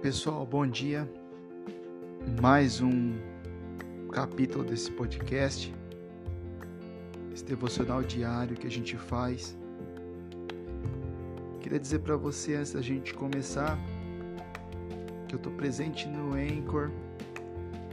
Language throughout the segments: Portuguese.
pessoal, bom dia. Mais um capítulo desse podcast, esse devocional diário que a gente faz. Queria dizer para você antes da gente começar que eu estou presente no Anchor,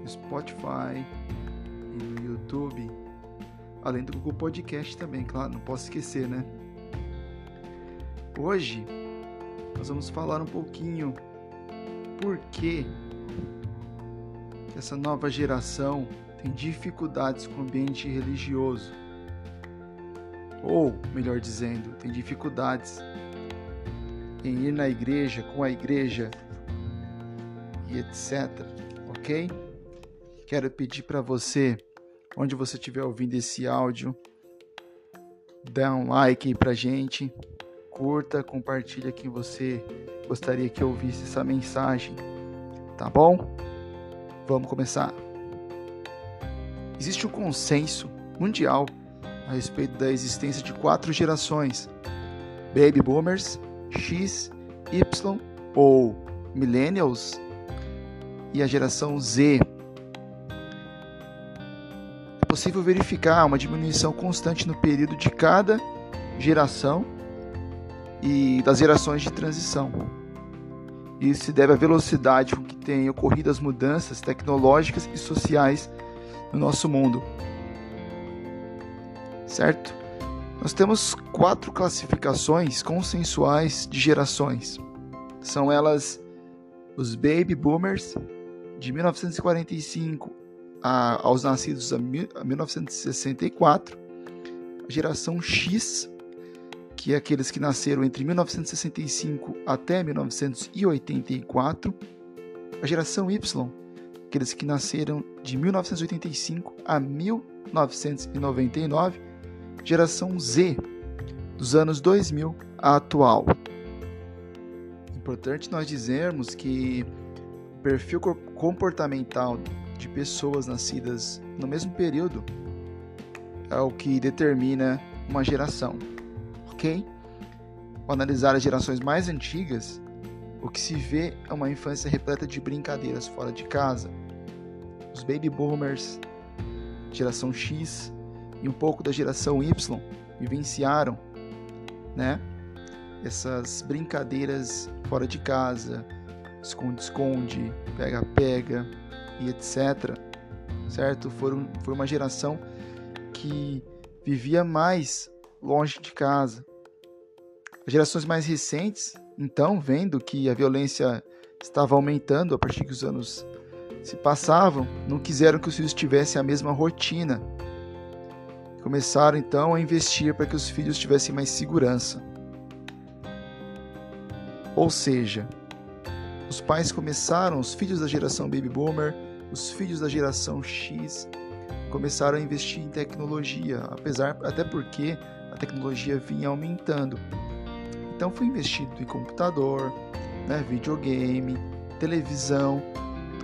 no Spotify e no YouTube, além do Google Podcast também, claro, não posso esquecer, né? Hoje nós vamos falar um pouquinho por que essa nova geração tem dificuldades com o ambiente religioso. Ou, melhor dizendo, tem dificuldades em ir na igreja, com a igreja e etc. Ok? Quero pedir para você, onde você estiver ouvindo esse áudio, dá um like aí pra gente, curta, compartilha quem você gostaria que ouvisse essa mensagem, tá bom? Vamos começar. Existe um consenso mundial a respeito da existência de quatro gerações: Baby Boomers, X, Y ou Millennials e a geração Z. É possível verificar uma diminuição constante no período de cada geração e das gerações de transição. Isso se deve à velocidade com que têm ocorrido as mudanças tecnológicas e sociais no nosso mundo. Certo? Nós temos quatro classificações consensuais de gerações. São elas os Baby Boomers, de 1945 a, aos nascidos a 1964, a geração X, que aqueles que nasceram entre 1965 até 1984, a geração Y, aqueles que nasceram de 1985 a 1999, geração Z, dos anos 2000 à atual. Importante nós dizermos que o perfil comportamental de pessoas nascidas no mesmo período é o que determina uma geração ok? Ao analisar as gerações mais antigas, o que se vê é uma infância repleta de brincadeiras fora de casa. Os baby boomers, geração X e um pouco da geração Y vivenciaram, né? Essas brincadeiras fora de casa, esconde-esconde, pega-pega e etc. Certo? Foram, foi uma geração que vivia mais longe de casa. As gerações mais recentes, então, vendo que a violência estava aumentando a partir que os anos se passavam, não quiseram que os filhos tivessem a mesma rotina. Começaram então a investir para que os filhos tivessem mais segurança. Ou seja, os pais começaram, os filhos da geração Baby Boomer, os filhos da geração X, começaram a investir em tecnologia, apesar até porque a tecnologia vinha aumentando. Então foi investido em computador, né, videogame, televisão,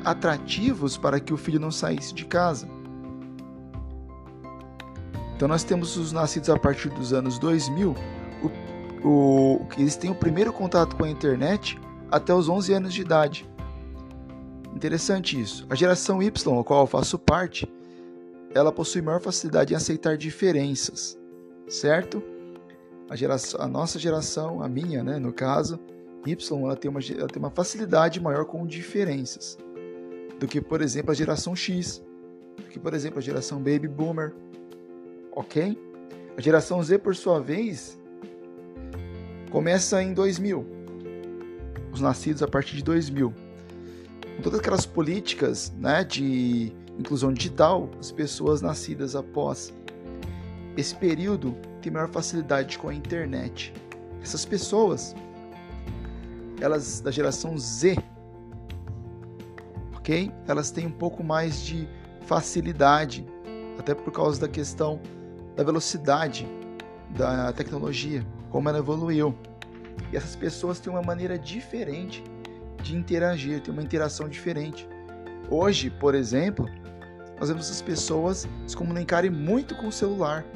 atrativos para que o filho não saísse de casa. Então nós temos os nascidos a partir dos anos 2000, o, o, eles têm o primeiro contato com a internet até os 11 anos de idade. Interessante isso. A geração Y, a qual eu faço parte, ela possui maior facilidade em aceitar diferenças certo? A, geração, a nossa geração, a minha, né, no caso, Y, ela tem, uma, ela tem uma facilidade maior com diferenças do que, por exemplo, a geração X, do que, por exemplo, a geração Baby Boomer, ok? A geração Z, por sua vez, começa em 2000, os nascidos a partir de 2000. Com todas aquelas políticas né, de inclusão digital, as pessoas nascidas após esse período tem maior facilidade com a internet. Essas pessoas, elas da geração Z, ok? Elas têm um pouco mais de facilidade, até por causa da questão da velocidade da tecnologia, como ela evoluiu. E essas pessoas têm uma maneira diferente de interagir, têm uma interação diferente. Hoje, por exemplo, nós vemos as pessoas se comunicarem muito com o celular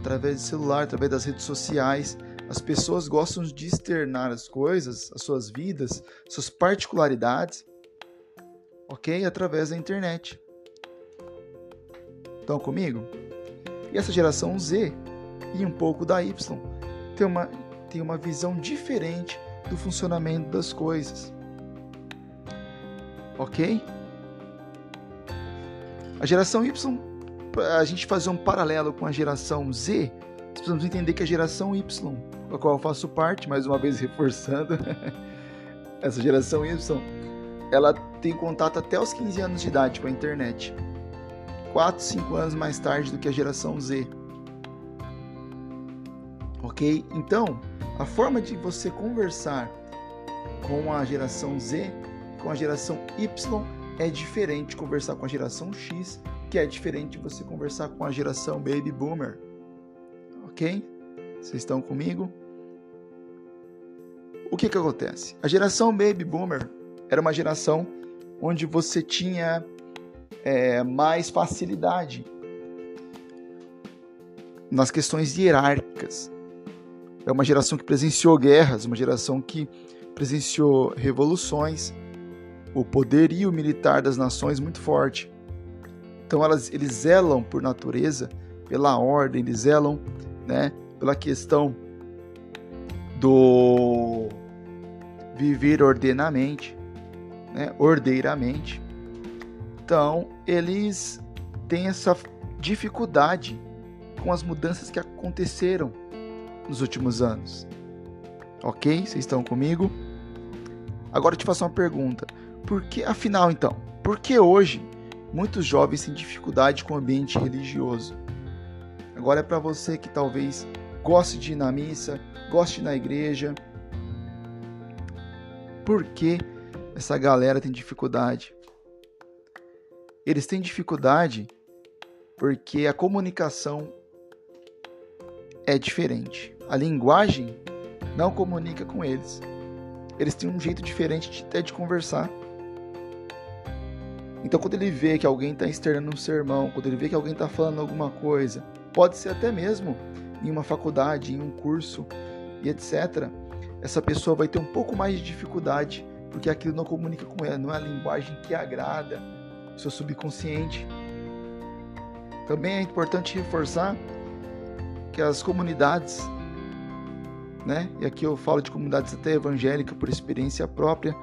através do celular, através das redes sociais, As pessoas gostam de externar as coisas, as suas vidas, suas particularidades, ok? Através da internet. Estão comigo? E essa geração Z e um pouco da Y tem uma, tem uma visão diferente do funcionamento das coisas. Ok? A geração Y, a gente fazer um paralelo com a geração Z, precisamos entender que a geração Y, da qual eu faço parte, mais uma vez reforçando, essa geração Y, ela tem contato até os 15 anos de idade com a internet. 4, 5 anos mais tarde do que a geração Z. Ok? Então, a forma de você conversar com a geração Z, com a geração Y, é diferente conversar com a geração X, que é diferente de você conversar com a geração Baby Boomer. Ok? Vocês estão comigo? O que, que acontece? A geração Baby Boomer era uma geração onde você tinha é, mais facilidade nas questões hierárquicas. É uma geração que presenciou guerras, uma geração que presenciou revoluções, o poderio militar das nações muito forte. Então elas, eles zelam por natureza pela ordem, eles zelam né, pela questão do viver ordenamente, né, ordeiramente. Então eles têm essa dificuldade com as mudanças que aconteceram nos últimos anos. Ok? Vocês estão comigo? Agora eu te faço uma pergunta. Por que, afinal, então, por que hoje muitos jovens têm dificuldade com o ambiente religioso? Agora é para você que talvez goste de ir na missa, goste na igreja. Por que essa galera tem dificuldade? Eles têm dificuldade porque a comunicação é diferente. A linguagem não comunica com eles. Eles têm um jeito diferente de, até de conversar. Então, quando ele vê que alguém está externando um sermão, quando ele vê que alguém está falando alguma coisa, pode ser até mesmo em uma faculdade, em um curso e etc., essa pessoa vai ter um pouco mais de dificuldade, porque aquilo não comunica com ela, não é a linguagem que agrada o seu subconsciente. Também é importante reforçar que as comunidades, né, e aqui eu falo de comunidades até evangélicas por experiência própria,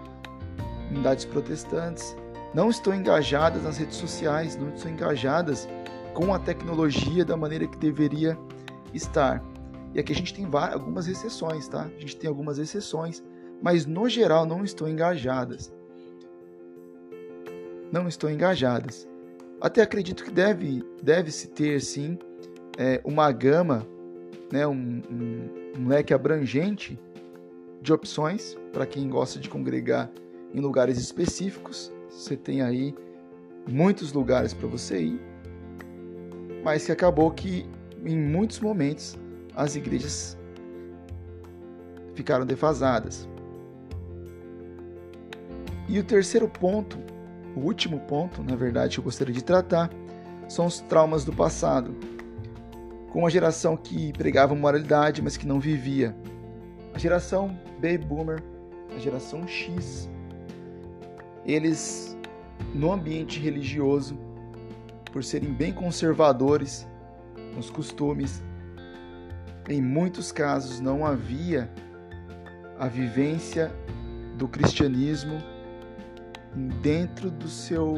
comunidades protestantes, não estão engajadas nas redes sociais, não estão engajadas com a tecnologia da maneira que deveria estar. E aqui a gente tem algumas exceções, tá? A gente tem algumas exceções, mas no geral não estão engajadas. Não estão engajadas. Até acredito que deve, deve se ter sim é, uma gama, né, um, um, um leque abrangente de opções para quem gosta de congregar em lugares específicos você tem aí muitos lugares para você ir, mas que acabou que em muitos momentos as igrejas ficaram defasadas. E o terceiro ponto, o último ponto, na verdade, que eu gostaria de tratar, são os traumas do passado. Com uma geração que pregava moralidade, mas que não vivia. A geração Baby Boomer, a geração X, eles no ambiente religioso, por serem bem conservadores nos costumes, em muitos casos não havia a vivência do cristianismo dentro do seu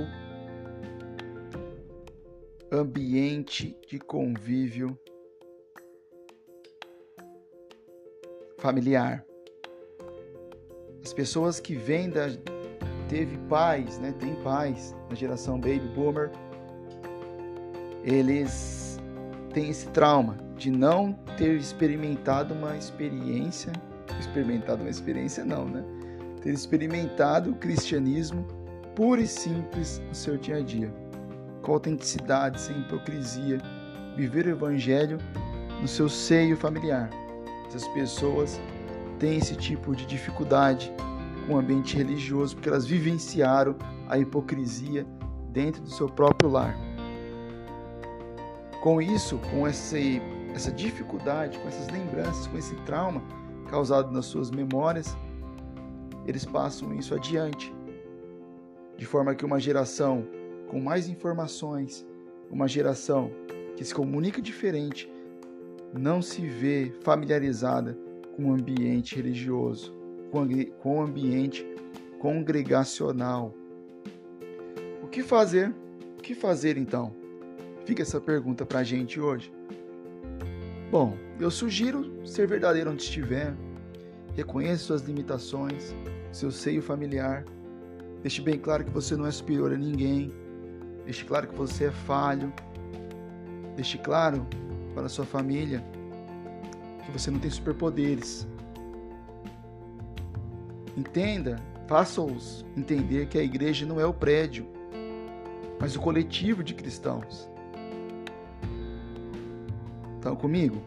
ambiente de convívio familiar. As pessoas que vêm da, teve pais, né, tem pais na geração baby boomer, eles têm esse trauma de não ter experimentado uma experiência, experimentado uma experiência não, né? Ter experimentado o cristianismo puro e simples no seu dia a dia, com autenticidade, sem hipocrisia, viver o evangelho no seu seio familiar. Essas pessoas têm esse tipo de dificuldade o ambiente religioso, porque elas vivenciaram a hipocrisia dentro do seu próprio lar. Com isso, com essa dificuldade, com essas lembranças, com esse trauma causado nas suas memórias, eles passam isso adiante. De forma que uma geração com mais informações, uma geração que se comunica diferente, não se vê familiarizada com o ambiente religioso, com o ambiente congregacional. O que fazer? O que fazer então? Fica essa pergunta para a gente hoje. Bom, eu sugiro ser verdadeiro onde estiver, reconheça suas limitações, seu seio familiar, deixe bem claro que você não é superior a ninguém, deixe claro que você é falho, deixe claro para sua família que você não tem superpoderes. Entenda, faça-os entender que a igreja não é o prédio, mas o coletivo de cristãos. Estão comigo?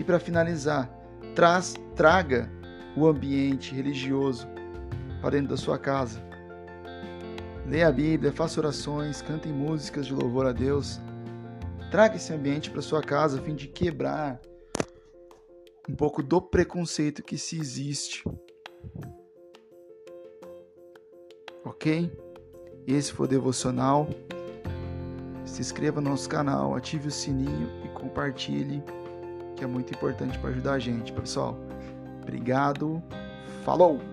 E para finalizar, traz, traga o ambiente religioso para dentro da sua casa. Leia a Bíblia, faça orações, cante músicas de louvor a Deus. Traga esse ambiente para sua casa a fim de quebrar um pouco do preconceito que se existe. Ok? Esse foi o devocional. Se inscreva no nosso canal, ative o sininho e compartilhe, que é muito importante para ajudar a gente, pessoal. Obrigado. Falou!